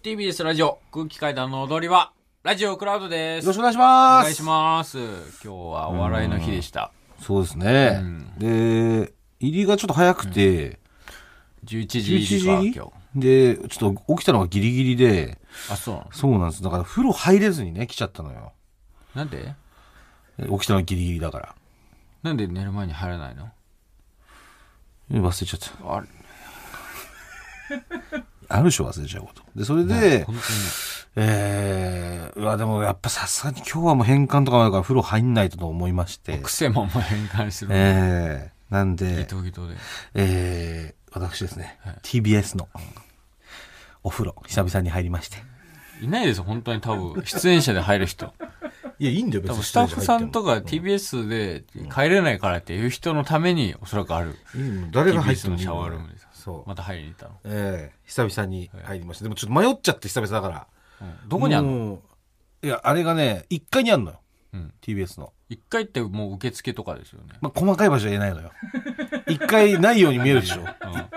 TBS ラジオ空気階段の踊り場ラジオクラウドです。よろしくお願いしおます。願いします。今日はお笑いの日でした。そうですね。で、入りがちょっと早くて、11時11時入りか入り今日。で、ちょっと起きたのがギリギリで、あそうなの？そうなんです。だから風呂入れずにね、来ちゃったのよ。なんで？起きたのがギリギリだから。なんで寝る前に入らないの？忘れちゃった。あれ？あるでしょ、忘れちゃうこと。で、それで、本当にえー、うわ、でもやっぱさすがに今日はもう変換とかもあるから風呂入んないとと思いまして。癖ももう変換する。えー、なんギで、トギトで。えー、私ですね、TBS のお風呂、久々に入りまして。いないですよ本当に多分。出演者で入る人。いや、いいんだよ、多分スタッフさんとか TBS で帰れないからっていう人のためにおそらくある。いいの誰が入ってもシャワールームですそう。また入りに行ったの？ええ久々に入りました。でもちょっと迷っちゃって久々だから。うんどこにあんの？のいや、あれがね、1階にあんのよ。うん TBS の。一回ってもう受付とかですよねまあ、細かい場所は言えないのよ。1階ないように見えるでしょ。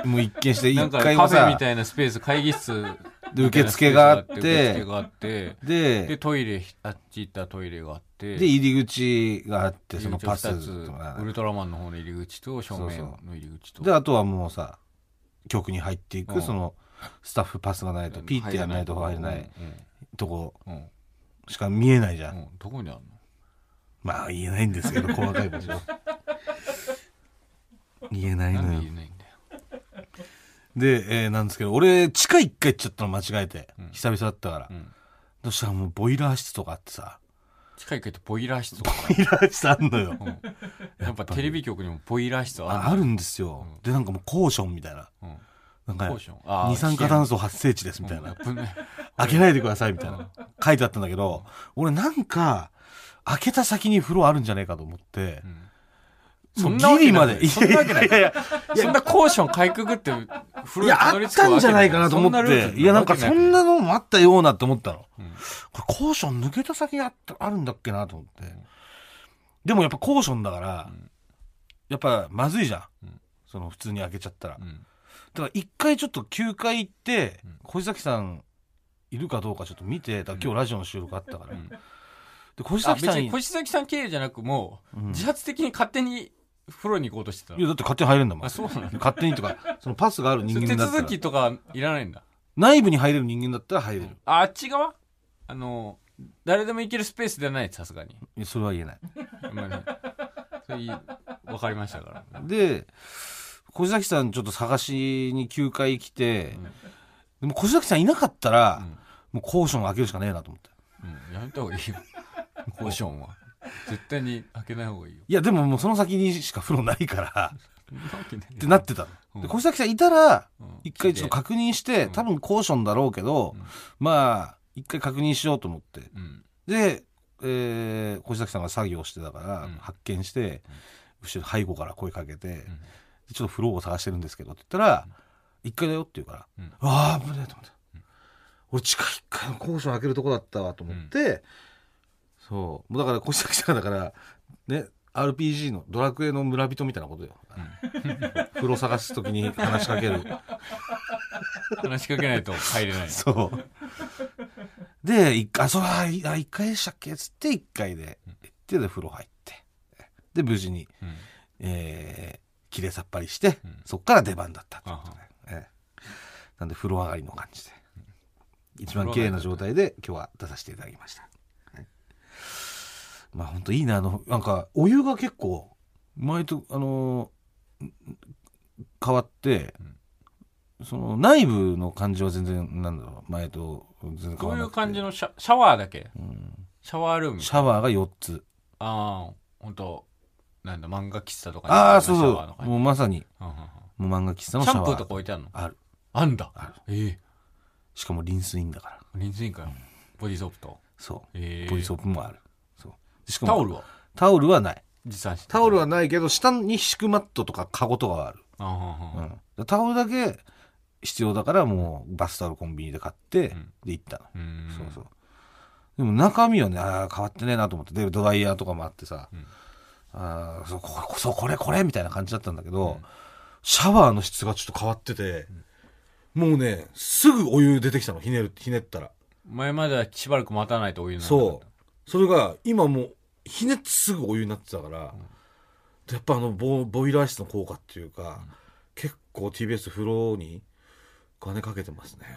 もう一見して、1なんか階はさカフェみ、たいなスペース会議室で受付があって受付があってでで、トイレあっち行ったらトイレがあってで、入り口があって、そのパス入り口二つとかウルトラマンの方の入り口と正面の入り口とで、あとはもうさ、局に入っていく、うんその、スタッフパスがないと、ピーってやらないと入れないうんとこしか見えないじゃ。うんんどこにあるの？まあ、言えないんですけど、細かい場所。言えないのよで言え。ないんだよで、えーなんですけど、俺、地下1階行っちゃったの間違えて。うん久々だったから。うんそしたらもうボイラー室とかあってさ。近い階ってボイラー室とかボイラー室あんのよ。うんやっぱテレビ局にもボイラー室あるああるんですよ。で、なんかもうコーションみたいな。うんなんか二酸化炭素発生地ですみたいうんな。危ない開けないでくださいみたいな。書いてあったんだけど、俺なんか、開けた先に風呂あるんじゃないかと思って、そんもうなわまで。そんなわけないいやいやそんなコーションかいくぐって風呂にいや、あったんじゃないかわなと思って。ルいや、なんかそんなのもあったようなって思ったの。うんこれコーション抜けた先にあったあるんだっけなと思って。でもやっぱコーションだから、やっぱまずいじゃん。んその普通に開けちゃったら。だうんから一回ちょっと9回行ってん、小崎さんいるかどうかちょっと見て、今日ラジオの収録あったから。んで、小あ崎さんに、別に小崎さん経由じゃなくもう、うん自発的に勝手に風呂に行こうとしてたいや、だって勝手に入れんだもん。あそうなの？勝手にとか、そのパスがある人手間だったら。続。きとかいらないんだ？内部に入れる人間だったら入れる。ああっち側？あの誰でも行けるスペースではないさすがに。いやそれは言えない。まあねそれいいわかりましたから。で、小崎さんちょっと探しに9回来て、でも小崎さんいなかったら、ん。もうコーション開けるしかねえなと思って。うん、やめた方がいいよ。コーションは 絶対に開けない方がいいよ。いや、でももうその先にしか風呂ないから、ってなってたの。うん。で小崎さんいたらうん、一回ちょっと確認して、多分コーションだろうけど、まあ、一回確認しようと思って。うん。で、えー、小崎さんが作業してたから、うん。発見して、後ろ背後から声かけて、でちょっと風呂を探してるんですけどって言ったら、一階だよって言うから、うん。ああ、危ないと思って。俺、地下一階のコーション開けるとこだったわと思って、そう。もうだから、小崎さんだから、ね、RPG のドラクエの村人みたいなことよ。風呂探すときに話しかける。話しかけないと入れないそう。で、一回、あ、そう、あ、一回でしたっけ？つって、一回で行って、で、風呂入って。で、無事に、うんえー、きれいさっぱりして、うんそっから出番だったってことあね。ええなんで、風呂上がりの感じで。一番綺麗な状態で今日は出させていただきました。はいまあ本当いいな、あの、なんか、お湯が結構、前と、あのー変わって、その内部の感じは全然、なんだろう、前と全然変どういうわらなくて感じのシャシャワーだけ？うんシャワールーム？シャワーが4つ。ああ本当なんだ漫画喫茶とかにああ、そうシャそう。ワーの感じもうまさに、うんうんうんもう漫画喫茶のシャワー。シャンプーとか置いてあるの？ある。あんだ？あるええしかもリンスインだから。リンスインかよボディーソープと。そう。えーボディーソープもある。しかもタオルは？タオルはない。持参して。タオルはないけど、下に敷くマットとかカゴとかはある。あははうん。タオルだけ必要だから、もうバスタオルコンビニで買って、んで行ったの。うん。そうそう。でも中身はね、あー変わってねえなと思って、で、ドライヤーとかもあってさ、んあーそう、こそう、これ、これみたいな感じだったんだけど、シャワーの質がちょっと変わってて、もうね、すぐお湯出てきたの、ひねる、ひねったら。前まではしばらく待たないとお湯にならなかっそう。それが、今もう、ひねってすぐお湯になってたから、でやっぱあのボ、ボイラー室の効果っていうか、結構 TBS 風呂に金かけてますね。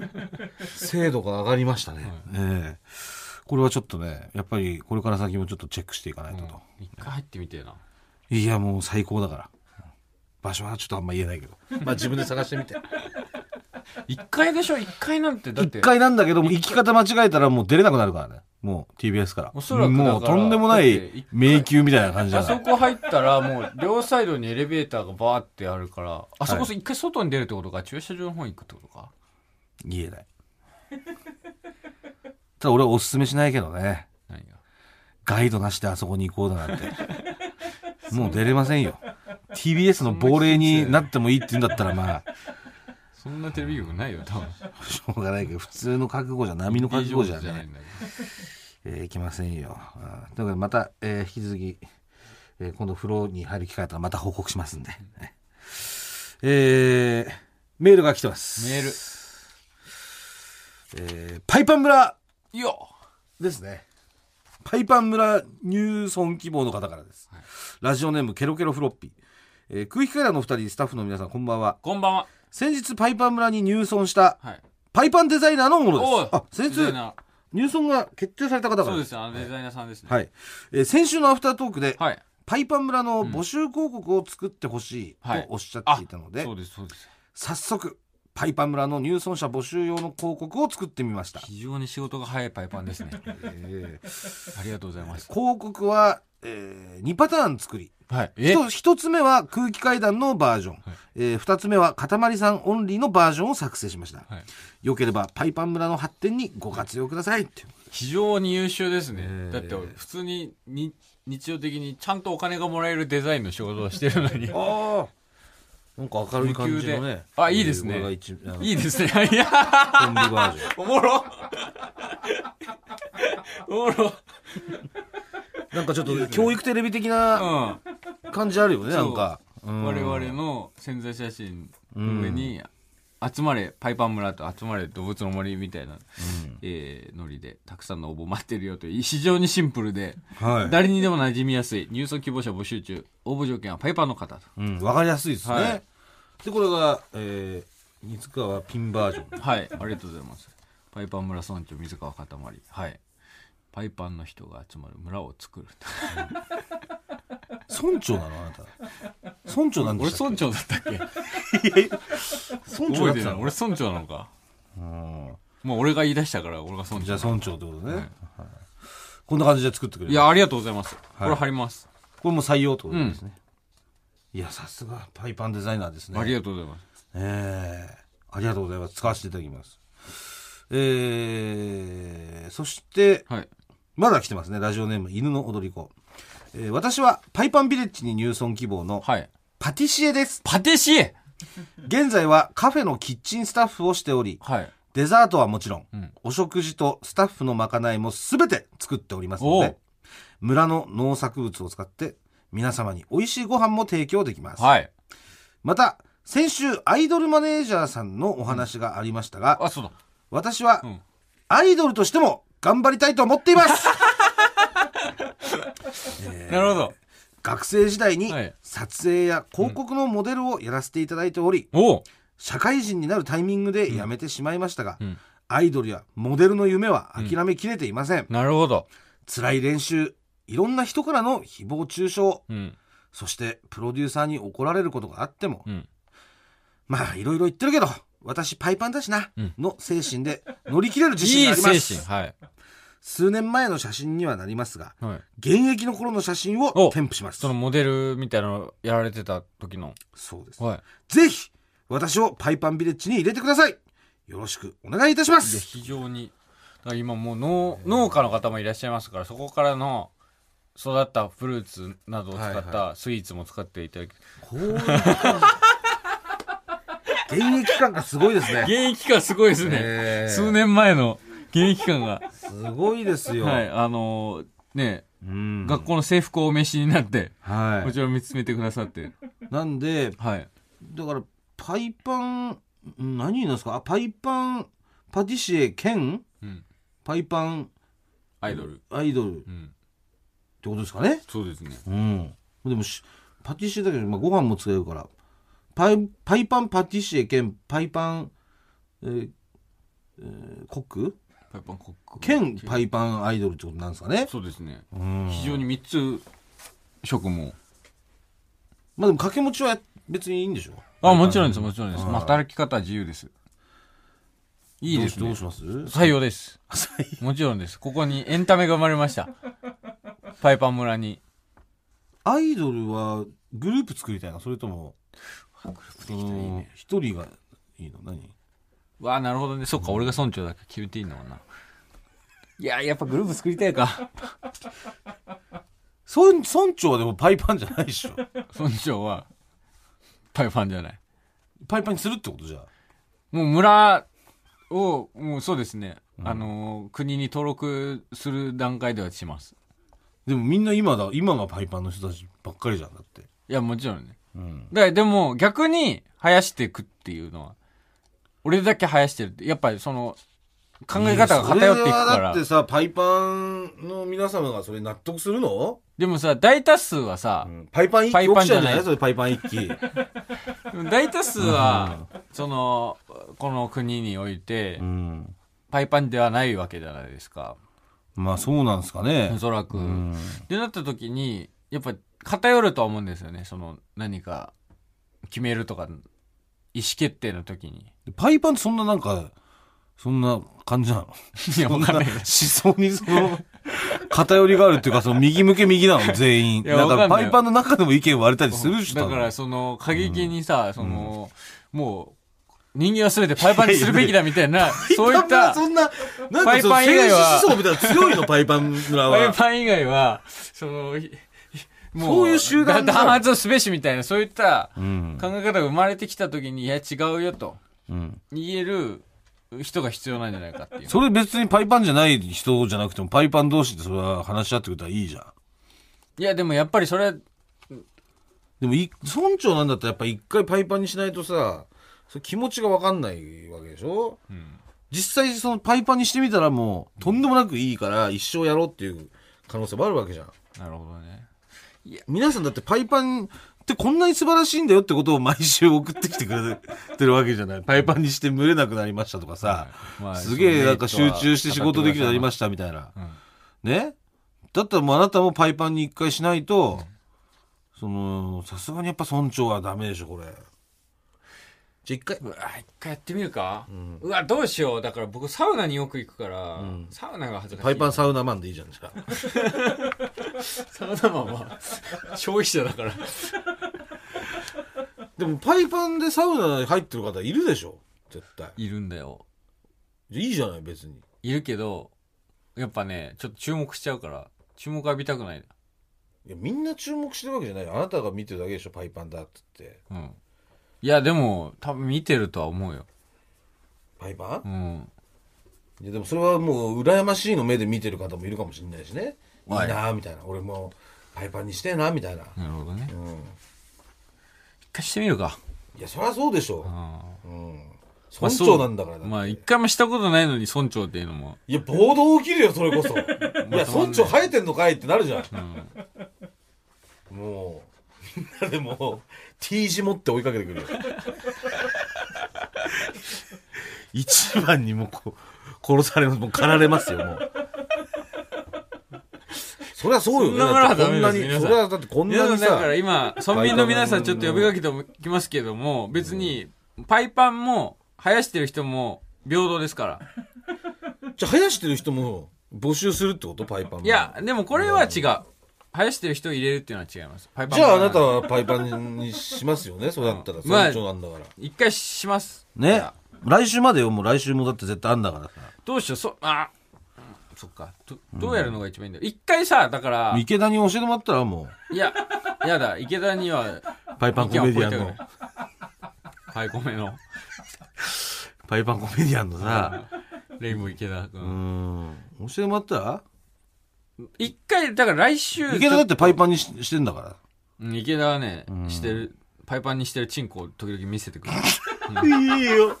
やっぱ 精度が上がりましたね。ええこれはちょっとね、やっぱりこれから先もちょっとチェックしていかないとと。た。一回入ってみてえな。いや、もう最高だから。場所はちょっとあんま言えないけど。まあ自分で探してみて。一回でしょ一回なんて、だって。一回なんだけども、行き方間違えたらもう出れなくなるからね。もう TBS から。おそらくもうとんでもない迷宮みたいな感じだあ。そこ入ったらもう両サイドにエレベーターがバーってあるから、あそこ一回外に出るってことか、駐車場の方に行くってことか？言えない。ただ俺はおすすめしないけどね。何が？ガイドなしであそこに行こうだなんて。もう出れませんよ。TBS の亡霊になってもいいって言うんだったらまあ、そんなテレビ局ないよ、多分。しょうがないけど、普通の覚悟じゃ、波の覚悟じゃねないん、だけえー、いきませんよ。あーということで、また、えー引き続き、えー今度風呂に入る機会あったらまた報告しますんで。ねえーメールが来てます。メール。えーパイパン村ど。よですね。パイパン村入村希望の方からです。ラジオネームケロケロフロッピー。えー空気階段のお二人、スタッフの皆さん、こんばんは。こんばんは。先日パイパン村に入村したはい。パイパンデザイナーのものです。あ、先日デザイナ入村が決定された方からーそうですよ、あのデザイナーさんですね。はい。えー先週のアフタートークで、はい。パイパン村の募集広告を作ってほしいはいとおっしゃっていたので、そうです、そうです。早速、パイパン村の入村者募集用の広告を作ってみました。非常に仕事が早いパイパンですね。えーありがとうございます。広告は、え2パターン作り、はい。え？一一つ目は空気階段のバージョン、えー二つ目はかたまりさんオンリーのバージョンを作成しました。はい。よければパイパン村の発展にご活用ください。って非常に優秀ですね。えー。だって普通にに日常的にちゃんとお金がもらえるデザインの仕事をしてるのに。ああなんか明るい感じのね。で。あいいですね。いいですね。いや、コンビバージョン。おもろ。おもろ。なんかちょっと教育テレビ的なうん。感じあるよねなんか、うん我々の潜在写真の上に、集まれ、パイパン村と集まれ動物の森みたいな、えーノリで、たくさんの応募待ってるよという、非常にシンプルで、はい、誰にでも馴染みやすい入村希望者募集中。応募条件はパイパンの方と。うん、わかりやすいですね、はいでこれが、えー、水川ピンバージョンはい、ありがとうございます。パイパン村村長、水川かたまり。はい。パイパンの人が集まる村を作る。村長なのあなた村長なんで俺したっ村長だったっけ？け村長覚えてない。だったの俺村長なのか？うんもう俺が言い出したから俺が村長。じゃあ村長ってことね、はいはいこんな感じで作ってくれるいや、ありがとうございます。はいこれ貼ります。これも採用ってことですね、いやさすがパイパンデザイナーですねありがとうございます。ええありがとうございます。使わせていただきます。えー、そして、はい。まだ来てますね。ラジオネーム、犬の踊り子。えー私は、パイパンビレッジに入村希望の、はい。パティシエです。パティシエ現在はカフェのキッチンスタッフをしており、はい。デザートはもちろん、うんお食事とスタッフのまかないもすべて作っておりますので村の農作物を使って、皆様に美味しいご飯も提供できます。はい。また、先週、アイドルマネージャーさんのお話がありましたが、うだ。私は、うんアイドルとしても頑張りたいと思っています、えーなるほど。学生時代にはい撮影や広告のモデルをやらせていただいており、おう社会人になるタイミングで辞めてしまいましたが、うんアイドルやモデルの夢は諦めきれていません、なるほど。辛い練習いろんな人からの誹謗中傷うん。そしてプロデューサーに怒られることがあっても、うん。まあいろいろ言ってるけど私パイパンだしな、うんの精神で乗り切れる自いい信があります精神。はい。数年前の写真にはなりますがはい。現役の頃の写真をお添付しますそのモデルみたいなのやられてた時の。そうですはい。ぜひ私をパイパンビレッジに入れてくださいよろしくお願いいたしまいや、す非常に。ら今もう農農家の方もいらっしゃいますからそこからの育ったフルーツなどを使っはいたスイーツも使っていただき、こういう感じ 現役感がすごいですね現役感すごいですね、えー数年前の現役感が。すごいですよ、はいあのーね、うん。学校の制服をお召しになってはもちろん見つめてくださって。いなんではい。だからパイパンん何言うんですか？あパイパンパティシエ兼うん。パイパンアイドル。アイドル。ってうんことですかね？そうですね。うん。でもしパティシエだけど、まあ、ご飯も使えるから。パイパイパンパティシエ兼パイパン、えーえーコック？パイパンコック。兼パイパンアイドルってことなんですかね。そうですね。うん。非常に3つ職務まあでも掛け持ちは別にいいんでしょ。あもちろんですもちろんです、働き方は自由です。いいですね。どうします？採用です。もちろんです。ここにエンタメが生まれました。パイパン村に。アイドルはグループ作りたいなそれとも。一人がいいの？何？わあなるほどね。そっか、俺が村長だから決めていいんだもんな。いややっぱグループ作りたいか。そう村長はでもパイパンじゃないでしょ。村長はパイパンじゃない。パイパンにするってことじゃあ。もう村をもうそうですね、あのー国に登録する段階ではします。でもみんな今だ今がパイパンの人たちばっかりじゃんだって。いやもちろんね。うん。だからでも逆に生やしていくっていうのは俺だけ生やしてるってやっぱりその考え方が偏っていくかそれはだらってさパイパンの皆様がそれ納得するの、でもさ大多数はさ、うん。イパンじゃない。じゃない？それパイパン一機 大多数は、そのこの国において、うん。パイパンではないわけじゃないですか。まあそうなんですかね。おそらく、うん。ってなった時にやっぱ偏るとは思うんですよね。その何か決めるとか意思決定の時に。パイパンってそんななんかそんな感じなの？いやわかんない。思想にその偏りがあるっていうかその右向け右なの？全員。いやなんかわかんないパイパンの中でも意見割れたりする人だから。その過激にさ、そのもう人間は全てパイパンにするべきだみたいなそういったそんななんパイパン以外は政治思想みたいな強いの？パイパン村 パイはパン以外はそのそういう集団だ弾圧をすべしみたいなそういったうん。考え方が生まれてきた時にいや違うよとうん。言える人が必要なんじゃないかっていう。それ別にパイパンじゃない人じゃなくてもパイパン同士でそれは話し合ってくれたらいいじゃん。いやでもやっぱりそれでもい村長なんだったらやっぱ一回パイパンにしないとさそれ気持ちが分かんないわけでしょ、実際そのパイパンにしてみたらもうとんでもなくいいから一生やろうっていう可能性もあるわけじゃん。なるほどね皆さんだってパイパンってこんなに素晴らしいんだよってことを 毎週送ってきてくれてるわけじゃない。パイパンにして蒸れなくなりましたとかさ、まあすげえなんか集中して仕事できるようになりましたみたいな、ね？だったらもうあなたもパイパンに一回しないと、そのさすがにやっぱ村長はダメでしょこれ。じゃあ一回うわ一回やってみるか、うわどうしよう。だから僕サウナによく行くから、ん。サウナが恥ずかしいパイパンサウナマンでいいじゃんじゃあ サウナマンは消費者だから。でもパイパンでサウナ入ってる方いるでしょ？絶対。いるんだよ。じゃあいいじゃない別に。いるけどやっぱねちょっと注目しちゃうから注目浴びたくないいやみんな注目してるわけじゃない。よあなたが見てるだけでしょパイパンだって言って。うん。いやでも多分見てるとは思うよ。パイパン？うん。いやでもそれはもう羨ましいの目で見てる方もいるかもしれないしねい。いはいなーみたいな。俺もパイパンにしてえなみたいな。なるほどね。うん。一回してみるか。いやそりゃそうでしょあう、うん、まあ村長なんだからまあ一回もしたことないのに村長っていうのも。いや暴動起きるよそれこそ。いや村長生えてんのかいってなるじゃん、もうみんなでもう T 字持って追いかけてくるよ。一番にもうこ殺されますもう狩られますよもうそりゃそうよね。そんなものはダメです。それはだってこんなにさだから今村民の皆さんちょっと呼びかけておきますけども別にパイパンも生やしてる人も平等ですから。じゃあ生やしてる人も募集するってこと？パイパンもいやでもこれは違う。生やしてる人を入れるっていうのは違います。パイパンじゃああなたははパイパンにしますよね？そうだったらまあ村長なんだから。一回します。ね。来週までよ。もう来週もだって絶対あんだからさ。どうしよう。そあそっか。どどうやるのが一番いいんだ？よ一回さだから池田に教えてもらったらもいややだ。池田にはうパイパンコメディアンのパイコメの。パイパンコメディアンのさ。レインボー池田う君ん。教えてもらった？ら一回だから来週池田だってパイパンにししてんだから。うん池田はね、ん。してるパイパンにしてるチンコを時々見せてくる。いいよ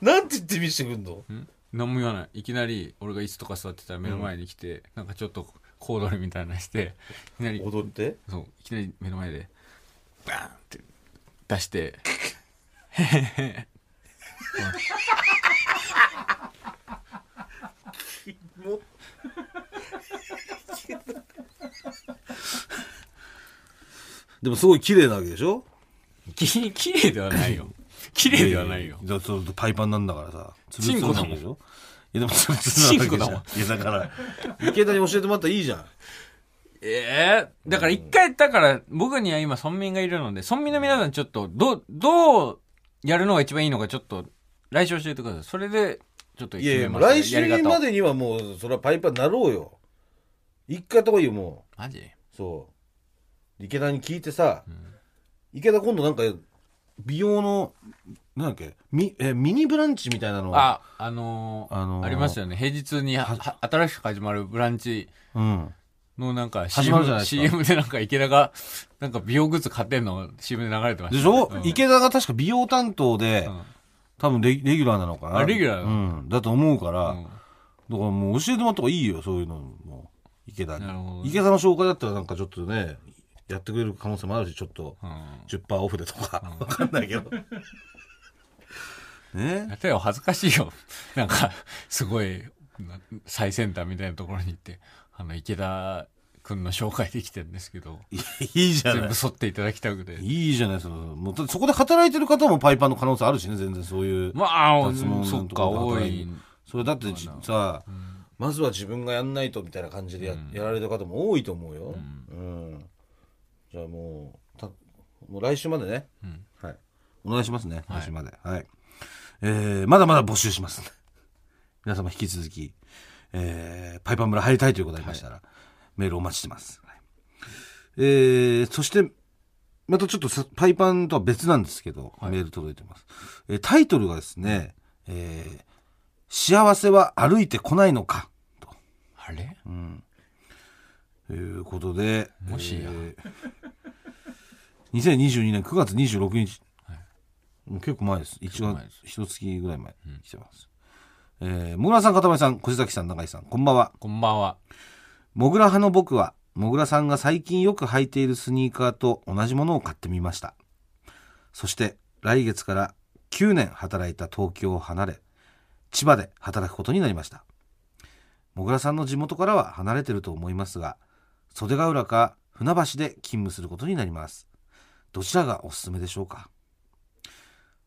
なんて言って見せてくんの？何も言わない。いきなり俺が椅子とか座ってたら目の前に来て、なんかちょっと小躍りみたいなのしていきなり踊って？そういきなり目の前でバーンって出して でもすごい綺麗なわけでしょ？ききれいではないよ綺麗ではないよ。だそうパイパンなんだからさ。ツチンコだもん。いやでもツルツルなわけじゃん。いやだから池田に教えてもらったらいいじゃん。ええだから一回だから僕には今村民がいるので村民の皆さんちょっとどうどうやるのが一番いいのかちょっと来週教えてくださいそれでちょっといやいや来週までにはもうそれはパイパンなろうよ。一回やった方がいいよもマジ？うそう。池田に聞いてさ、池田今度なんか美容のなんだっけミえミニブランチみたいなのああのーあのーありますよね。平日にはは新しく始まるブランチうん。のなんか始まるじゃないですか。CM, CM でなんか池田がなんか美容グッズ買ってんの CM で流れてましたでしょ、うん。池田が確か美容担当で、うん。多分レレギュラーなのかな。あレギュラーうん。だと思うから、うん。だからもう教えてもらった方がいいよそういうのも。池田に。なるほど池田の紹介だったらなんかちょっとねやってくれる可能性もあるしちょっとうん。10%オフでとか、わかんないけど。ね。やったよ恥ずかしいよ。なんかすごいな最先端みたいなところに行ってあの池田君の紹介できてるんですけどいいじゃ全ない。部沿っていただきたくて。いいじゃないそのもうそこで働いてる方もパイパンの可能性あるしね全然そういう、まあそっか多い。それだってじさ、まずは自分がやんないとみたいな感じでや,、やられた方も多いと思うよ、うんじゃあもうたもう来週までね、はい、お願いしますね。来週まで。はい、えーまだまだ募集します。ん で皆様引き続き、えーパイパン村入りたいということがありましたら、メールお待ちしてます、はい。えーそしてまたちょっとさパイパンとは別なんですけど、メール届いてます、えータイトルがですね、えー幸せは歩いてこないのか。と。あれ？いうことで、もしや。えー2022年9月26日、もう結構前です。1月一月ぐらい前に来てます、えー、もぐらさんかたまりさん小崎さん永井さんこんばんは。こんばんは。もぐら派の僕はもぐらさんが最近よく履いているスニーカーと同じものを買ってみました。そして来月から9年働いた東京を離れ千葉で働くことになりました。もぐらさんの地元からは離れてると思いますが袖ヶ浦か船橋で勤務することになります。どちらがおすすめでしょうか？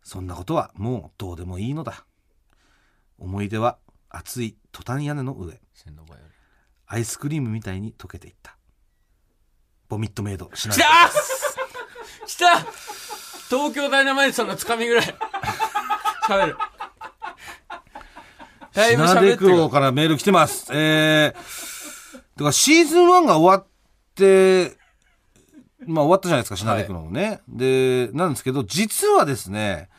そんなことはもうどうでもいいのだ。思い出は熱いトタン屋根の上。アイスクリームみたいに溶けていった。ボミットメイドしな来た！来た！東京ダイナマイトさんのつかみぐらい。喋る。だいぶ喋ってる。黒からメール来てます。えー、だからシーズン1が終わって、まあ終わったじゃないですか、品出黒のね。で、なんですけど、実はですね、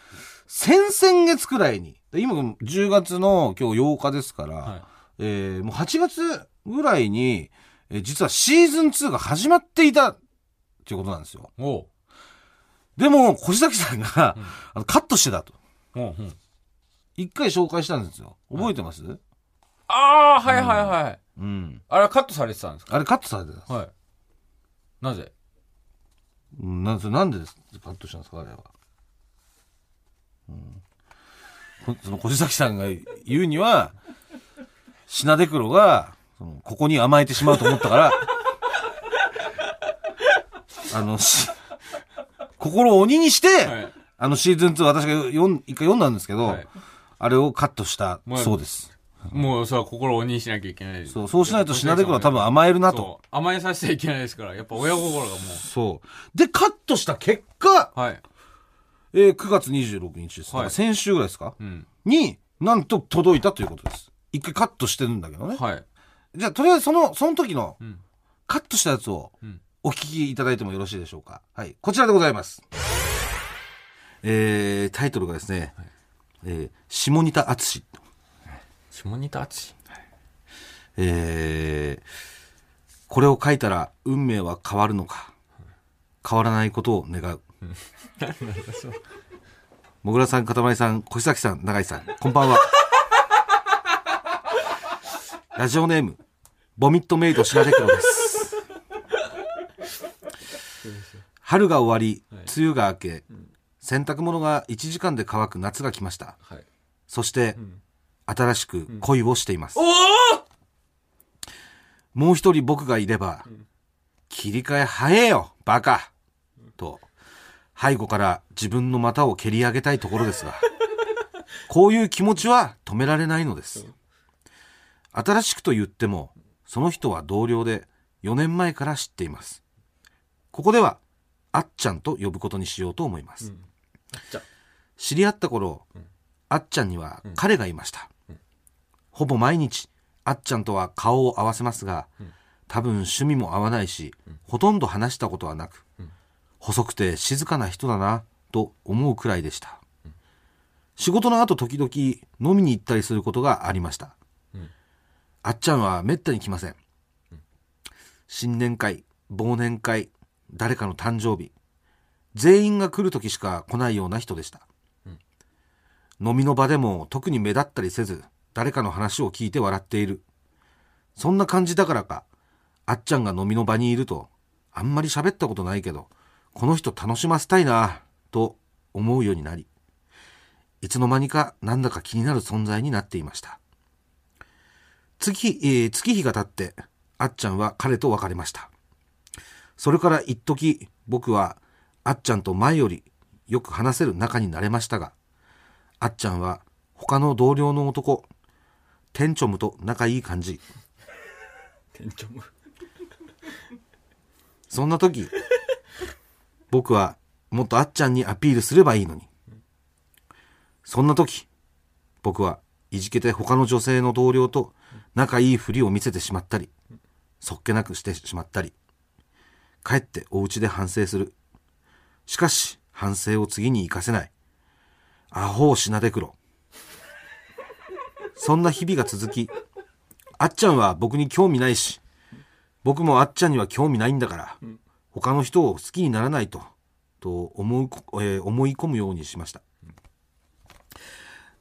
先々月くらいに、で今10月の今日8日ですから、はいえーもう8月ぐらいに、えー実はシーズン2が始まっていたっていうことなんですよ。でも、小崎さんが、あのカットしてたと。一回紹介したんですよ。覚えてます、ああはいはいはい、うん。あれはカットされてたんですあれカットされてたんです。かはい。なぜ？うんなんそなんでカットしたんですか？あれは。うん。こその小崎さんが言うには品出黒がそのここに甘えてしまうと思ったから あのし心を鬼にして、はい。あのシーズン2私が読ん一回読んだんですけど、はい。あれをカットしたまあそうです。もうさ心を鬼にしなきゃいけないそうそうしないと品出黒は多分甘えるなと。そう甘えさせちゃいけないですからやっぱ親心がもそう。で、カットした結果、うはいえー9月26日です。はい先週ぐらいですか、うんに、なんと届いたということです。一回カットしてるんだけどね。はい。じゃあ、とりあえずその、その時のうん。カットしたやつをうんお聞きいただいてもよろしいでしょうか？はい。こちらでございます。えー、タイトルがですね、えー、下仁田敦。下仁田敦えー、これを書いたら運命は変わるのか。変わらないことを願う。もぐらさん、かたまりさん、小崎さん、永井さん、こんばんは。ラジオネーム、ボミットメイド白手黒です。春が終わり、梅雨が明け、洗濯物が1時間で乾く夏が来ました。はい。そして、新しく恋をしています。おおもう一人僕がいれば、切り替え早えよ、バカと、背後から自分の股を蹴り上げたいところですが、こういう気持ちは止められないのです。新しくと言っても、その人は同僚で4年前から知っています。ここでは、あっちゃんと呼ぶことにしようと思います。じゃ知り合った頃、あっちゃんには彼がいました。ほぼ毎日、あっちゃんとは顔を合わせますが、多分趣味も合わないし、ほとんど話したことはなく、細くて静かな人だな、と思うくらいでした。仕事の後時々飲みに行ったりすることがありました。あっちゃんはめったに来ません。新年会、忘年会、誰かの誕生日、全員が来る時しか来ないような人でした。飲みの場でも特に目立ったりせず、誰かの話を聞いて笑っている。そんな感じだからか、あっちゃんが飲みの場にいると、あんまり喋ったことないけど、この人楽しませたいな、と思うようになり、いつの間にかなんだか気になる存在になっていました。月、えー月日が経って、あっちゃんは彼と別れました。それから一時僕はあっちゃんと前よりよく話せる仲になれましたが、あっちゃんは他の同僚の男、テンチョムと仲いい感じ。店長も。そんな時、僕はもっとあっちゃんにアピールすればいいのに。そんな時、僕はいじけて他の女性の同僚と仲いいふりを見せてしまったり、そっけなくしてしまったり、帰ってお家で反省する。しかし、反省を次に活かせない。アホをしなでくろ。そんな日々が続き、あっちゃんは僕に興味ないし、僕もあっちゃんには興味ないんだから、他の人を好きにならないと、と思うこ、えー思い込むようにしました。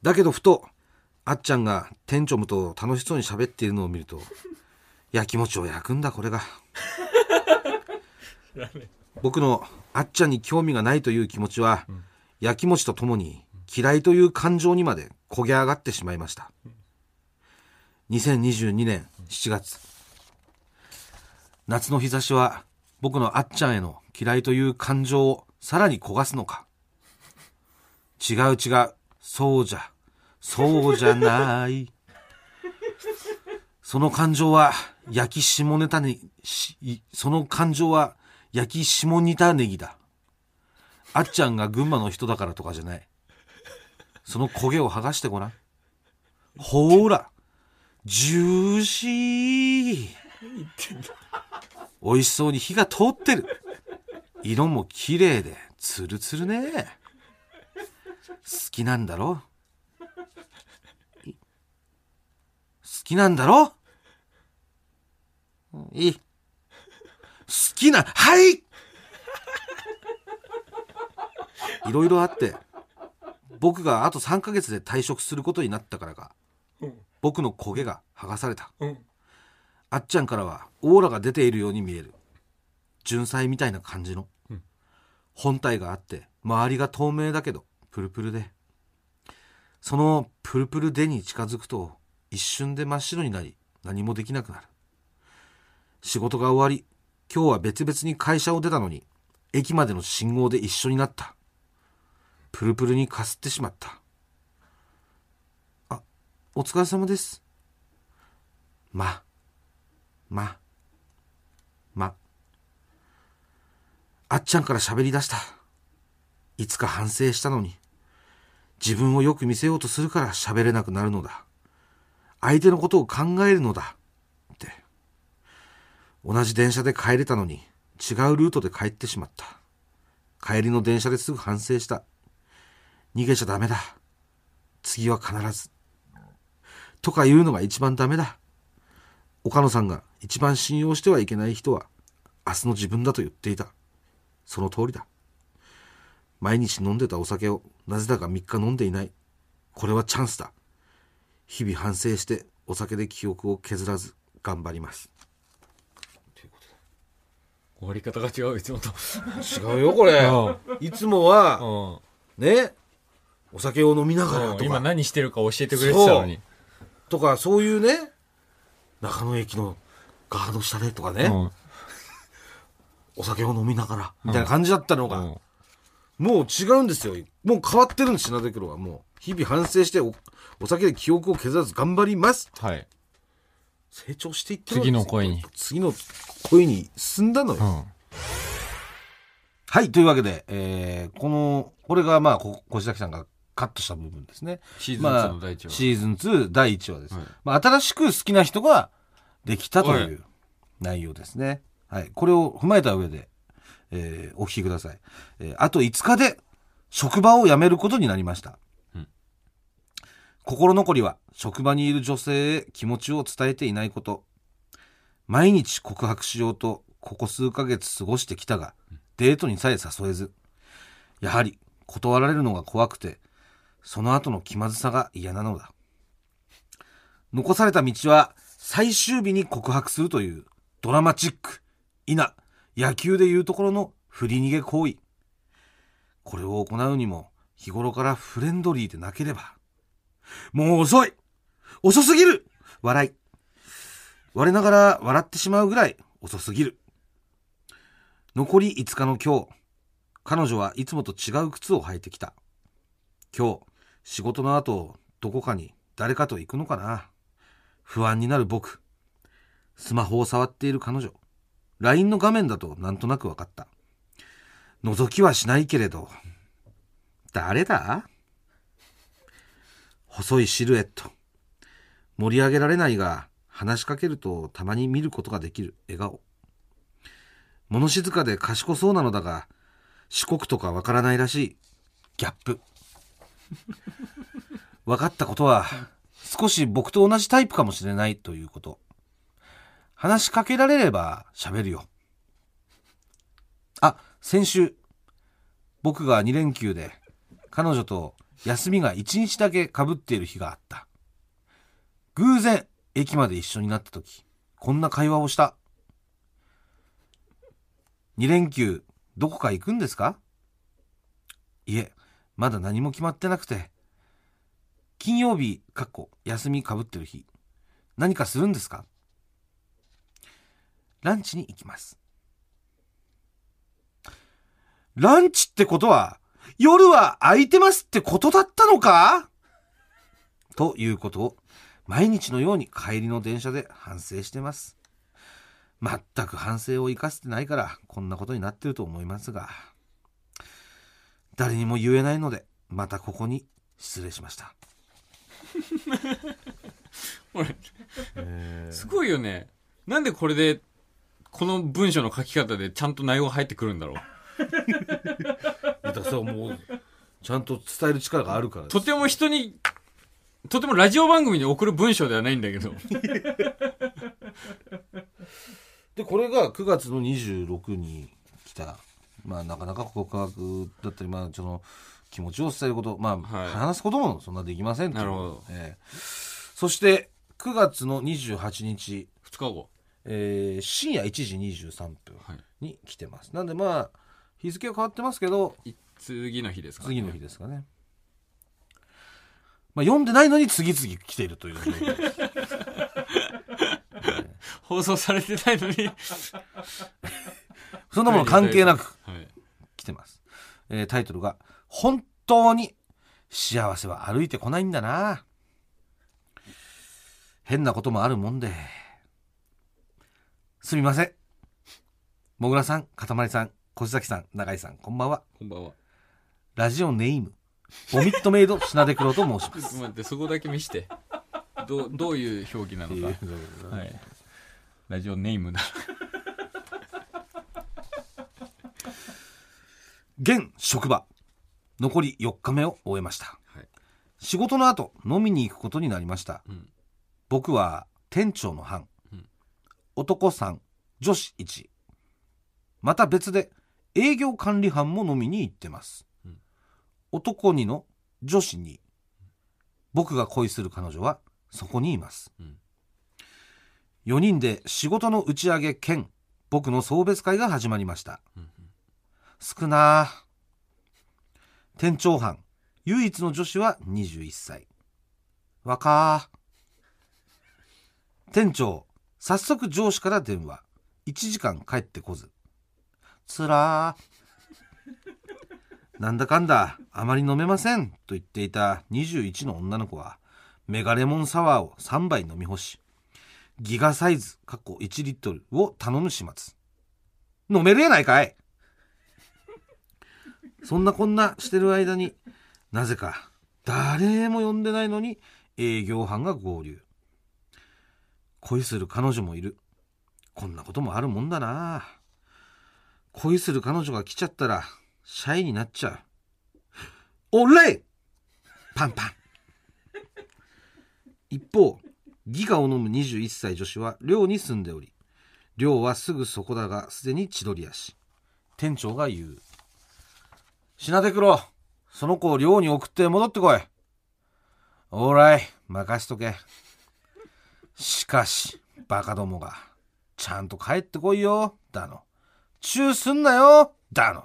だけどふと、あっちゃんが店長ムと楽しそうに喋っているのを見ると、やきもちを焼くんだ、これが。僕のあっちゃんに興味がないという気持ちは、やきもちとともに嫌いという感情にまで焦げ上がってしまいました。2022年7月。夏の日差しは僕のあっちゃんへの嫌いという感情をさらに焦がすのか。違う違う。そうじゃ。そうじゃない。その感情は焼き下ネタね、しその感情は焼き下仁田ネギだ。あっちゃんが群馬の人だからとかじゃない。その焦げを剥がしてごらん。ほーら、ジューシー。美味しそうに火が通ってる。色も綺麗で、ツルツルね。好きなんだろ？好きなんだろ？いい。好きな、はいいろいろあって、僕があと3ヶ月で退職することになったからか、僕の焦げが剥がされた。うん。あっちゃんからはオーラが出ているように見える。純菜みたいな感じの。うん本体があって、周りが透明だけど、プルプルで。そのプルプルでに近づくと、一瞬で真っ白になり、何もできなくなる。仕事が終わり、今日は別々に会社を出たのに、駅までの信号で一緒になった。プルプルにかすってしまった。あ、お疲れ様です。ま、ま、ま。あっちゃんから喋り出した。いつか反省したのに。自分をよく見せようとするから喋れなくなるのだ。相手のことを考えるのだ。って。同じ電車で帰れたのに違うルートで帰ってしまった。帰りの電車ですぐ反省した。逃げちゃダメだ。次は必ず。とか言うのが一番ダメだ。岡野さんが一番信用してはいけない人は明日の自分だと言っていた。その通りだ。毎日飲んでたお酒をなぜだか3日飲んでいない。これはチャンスだ。日々反省してお酒で記憶を削らず頑張ります。終わり方が違ういつもと違うよこれ。いつもはうね、お酒を飲みながらんとか、今何してるか教えてくれてたのに。とかそういうね、中野駅のガード下でとかね、うん。お酒を飲みながらみたいな感じだったのが、うん。もう違うんですよ。もう変わってるんです、品手黒は。もう、日々反省してお、お酒で記憶を削らず頑張ります。はい。成長していってる次の恋に。次の恋に進んだのよ。うん。はい、というわけで、えーこの、これがまあ、こ小崎さんがカットした部分ですね。シーズン2の第一話まあシーズン2第1話です。はいまあ、新しく好きな人ができたとはいいう内容ですね。はい。これを踏まえた上で、えーお聞きください。えーあと5日で職場を辞めることになりました。うん心残りは職場にいる女性へ気持ちを伝えていないこと。毎日告白しようとここ数ヶ月過ごしてきたが、デートにさえ誘えず、やはり断られるのが怖くて、その後の気まずさが嫌なのだ。残された道は最終日に告白するというドラマチック、いな、野球でいうところの振り逃げ行為。これを行うにも日頃からフレンドリーでなければ。もう遅い遅すぎる笑い。我ながら笑ってしまうぐらい遅すぎる。残り5日の今日、彼女はいつもと違う靴を履いてきた。今日、仕事の後、どこかに誰かと行くのかな不安になる僕。スマホを触っている彼女。LINE の画面だとなんとなく分かった。覗きはしないけれど、誰だ？細いシルエット。盛り上げられないが、話しかけるとたまに見ることができる笑顔。物静かで賢そうなのだが、四国とかわからないらしい。ギャップ。分かったことは、少し僕と同じタイプかもしれないということ。話しかけられれば喋るよ。あ、先週、僕が2連休で、彼女と休みが1日だけ被っている日があった。偶然、駅まで一緒になった時、こんな会話をした。2連休、どこか行くんですか？いえ、まだ何も決まってなくて。金曜日、かっこ、休みかぶってる日、何かするんですか？ランチに行きます。ランチってことは、夜は空いてますってことだったのか？ということを、毎日のように帰りの電車で反省してます。全く反省を生かせてないから、こんなことになってると思いますが、誰にも言えないので、またここに失礼しました。これすごいよね。なんでこれでこの文章の書き方でちゃんと内容が入ってくるんだろう。だからそうもう、ちゃんと伝える力があるからとても人にとてもラジオ番組に送る文章ではないんだけど。でこれが9月の26に来たまあなかなか告白だったりまあその気持ちを伝えることまあ、はい。話すこともそんなできませんという。なるほど。ええ。そして9月の28日、2日後。えー深夜1時23分はい。に来てます、なんでまあ日付は変わってますけどい次の日ですか、次の日ですかね。まあ読んでないのに次々来ているという状況です。放送されてないのにそんなもの関係なくはい来てます。えータイトルが、本当に幸せは歩いてこないんだな。変なこともあるもんで。すみません。もぐらさん、かたまりさん、小崎さん、永井さん、こんばんは。こんばんはラジオネーム、ボミットメイド品で黒と申します。待ってそこだけ見してどうどういう表記なのか、ははいい、ラジオネームだ現職場。残り4日目を終えました。はい仕事の後、飲みに行くことになりました。うん僕は店長の班。うん男3、女子1。また別で営業管理班も飲みに行ってます。うん男2の女子2。僕が恋する彼女はそこにいます。うん4人で仕事の打ち上げ兼僕の送別会が始まりました。うん少な。店長班唯一の女子は21歳。若。店長早速上司から電話。1時間帰ってこず。つら。なんだかんだあまり飲めませんと言っていた21の女の子はメガレモンサワーを3杯飲み干しギガサイズ過去1リットルを頼む始末。飲めるやないかい。そんなこんなしてる間になぜか誰も呼んでないのに営業班が合流。恋する彼女もいる。こんなこともあるもんだな。恋する彼女が来ちゃったらシャイになっちゃう。おれパンパン。一方ギガを飲む21歳女子は寮に住んでおり寮はすぐそこだがすでに千鳥足。店長が言う。品手黒その子を寮に送って戻ってこい。オーライ任しとけ。しかしバカどもがちゃんと帰ってこいよ。だの。チューすんなよ。だの。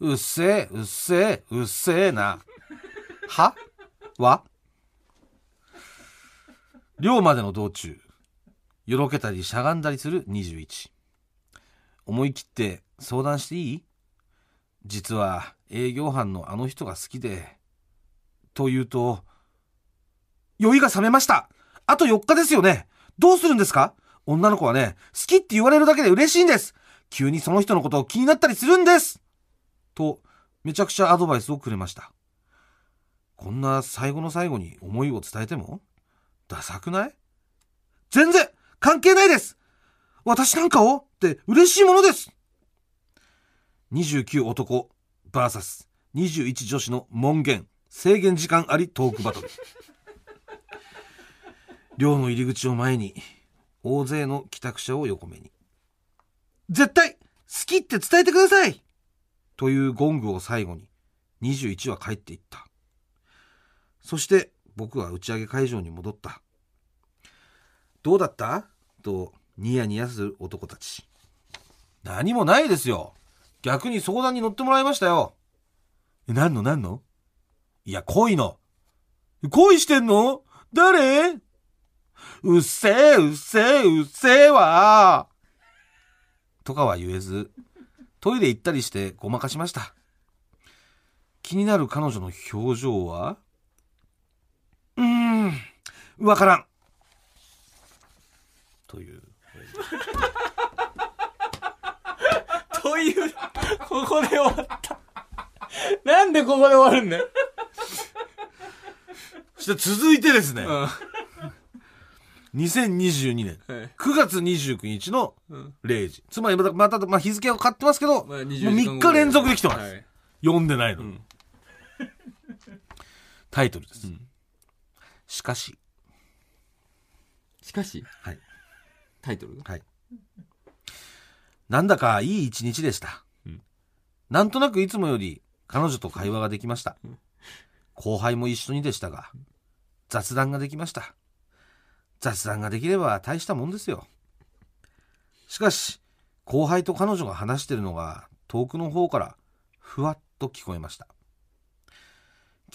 うっせえうっせえうっせえな。は？は寮までの道中よろけたりしゃがんだりする21思い切って相談していい？実は営業班のあの人が好きでと言うと酔いが覚めました。あと4日ですよね。どうするんですか？女の子はね好きって言われるだけで嬉しいんです。急にその人のことを気になったりするんです。とめちゃくちゃアドバイスをくれました。こんな最後の最後に思いを伝えてもダサくない？全然関係ないです。私なんかをって嬉しいものです。29男 VS21 女子の門限制限時間ありトークバトル。寮の入り口を前に大勢の帰宅者を横目に。絶対好きって伝えてください!というゴングを最後に21は帰っていった。そして僕は打ち上げ会場に戻った。どうだった?とニヤニヤする男たち。何もないですよ逆に相談に乗ってもらいましたよ。え何の何の？いや恋の。恋してんの？誰？うっせえうっせえうっせえわ。とかは言えずトイレ行ったりしてごまかしました。気になる彼女の表情は？うーんわからん。という。というここで終わった。なんでここで終わるんだよ、そして続いてですね、うん。は2022年。い。9月29日のうん。0時。つまりまたまた、まあ、日付が変わってますけど、まあ、もう20 3日連続で来てます、はい。読んでないのに、うん。タイトルです、うん。しかし。しかし。はい。タイトルが？はいなんだかいい一日でした、うん。なんとなくいつもより彼女と会話ができました、後輩も一緒にでしたが雑談ができました。雑談ができれば大したもんですよ。しかし後輩と彼女が話してるのが遠くの方からふわっと聞こえました。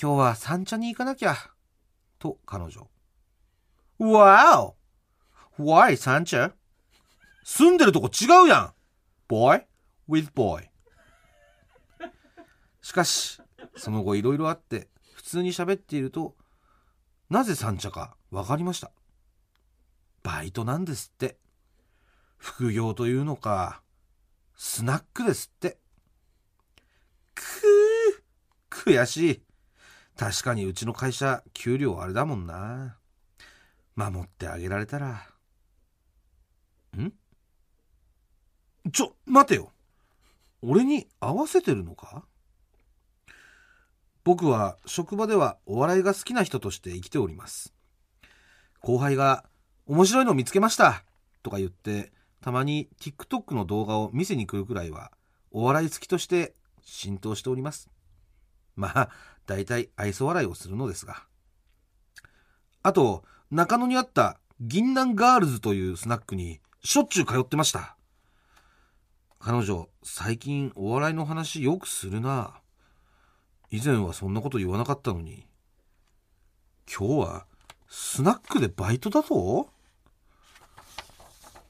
今日は三茶に行かなきゃと彼女。わお Why 三茶住んでるとこ違うやん Boy with boy しかしその後いろいろあって普通に喋っているとなぜ三茶か分かりました。バイトなんですって。副業というのかスナックですって。くー悔しい。確かにうちの会社給料あれだもんな。守ってあげられたら。ん？ちょ待てよ。俺に合わせてるのか？僕は職場ではお笑いが好きな人として生きております。後輩が面白いの見つけました。とか言ってたまに TikTok の動画を見せに来るくらいはお笑い好きとして浸透しております。まあ大体愛想笑いをするのですが。あと中野にあった銀杏ガールズというスナックにしょっちゅう通ってました。彼女最近お笑いの話よくするな。以前はそんなこと言わなかったのに。今日はスナックでバイトだと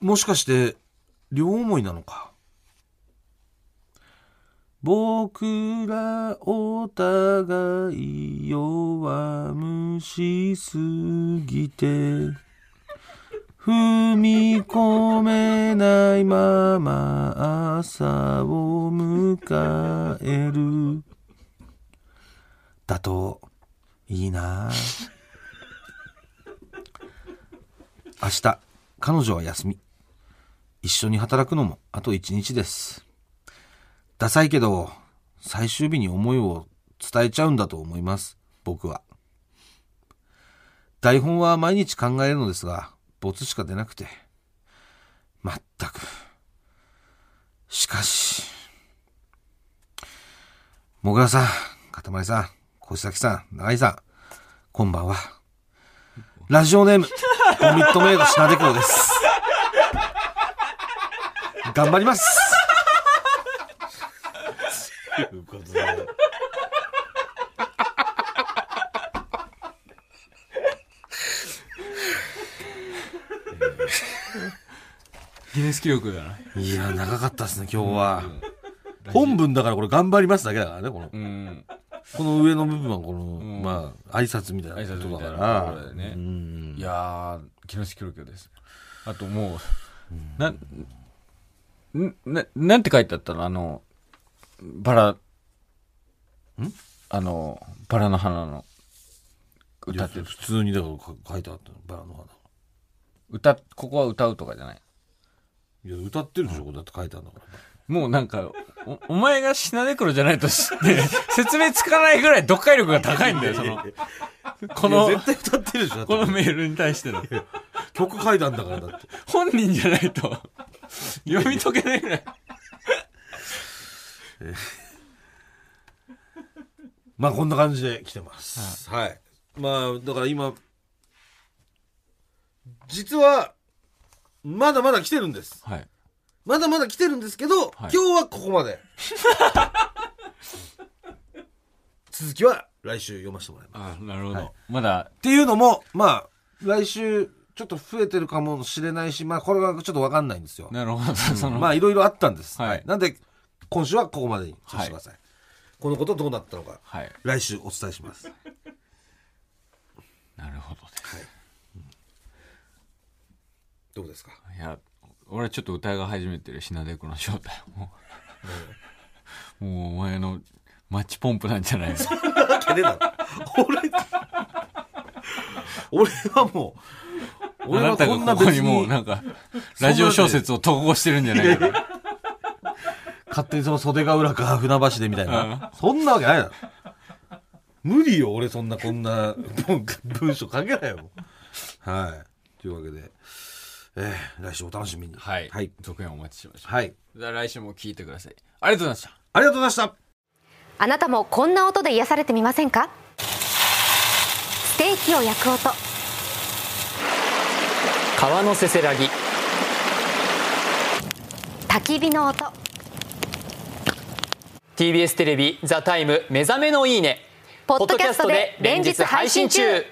もしかして両思いなのか。僕らお互い弱虫すぎて。踏み込めないまま朝を迎える。だといいな。明日彼女は休み。一緒に働くのもあと一日です。ダサいけど最終日に思いを伝えちゃうんだと思います僕は。台本は毎日考えるのですがボツしか出なくてまったく。しかしもぐらさんかたまりさん小崎さん長井さんこんばんは。ラジオネームコミットメイド品出黒です。頑張ります。ということで。ギネス記録だな。いや長かったですね今日は、本文だからこれ頑張りますだけだからねこの。うん。この上の部分はこの、ん。まあ挨拶みたいな挨拶みたいなことだからところでね。うん。いやーギネス記録です。あともう、な、んな、なんて書いてあったの？あの、バラ、ん？あの、バラの花の、歌って普通にだからか書いてあったのバラの花歌、ここは歌うとかじゃない。いや歌ってるでしょ、これだって書いてあるんだから。もうなんか、お、お前が品ネクロじゃないと知って、説明つかないぐらい読解力が高いんだよ、その、このいや、絶対歌ってるでしょだって。このメールに対しての。曲書いたんだからだって。本人じゃないと、読み解けないぐらい。まあこんな感じで来てます。はい、まあだから今実はまだまだ来てるんです。はい。まだまだ来てるんですけど、はい。今日はここまで。続きは来週読ませてもらいます。あなるほど。はい。まだ、っていうのもまあ来週ちょっと増えてるかもしれないしまあこれはちょっと分かんないんですよ。なるほど、その、まあいろいろあったんです、はい。なんで今週はここまでにさせてください、このことどうなったのかはい。来週お伝えします。なるほどです。どうですか？いや、俺はちょっと疑い始めてるシナデクの正体を。もう、もうお前のマッチポンプなんじゃないの？わけねえだろ俺俺はもうあ俺はなたがこんな別ここにもうになんか、ラジオ小説を統合してるんじゃないかな。勝手にその袖ヶ浦か船橋でみたいうん。なそんなわけないだろ。無理よ俺そんなこんな文 文章書けないよはい。というわけでえー、来週お楽しみに。はい。はい、続編お待ちしましょう。はい、じゃあ来週も聞いてください。ありがとうございました。ありがとうございました。あなたもこんな音で癒されてみませんか？ステーキを焼く音。川のせせらぎ。焚き火の音。TBS テレビ「ザタイム目覚めのいいね」ポッドキャストで連日配信中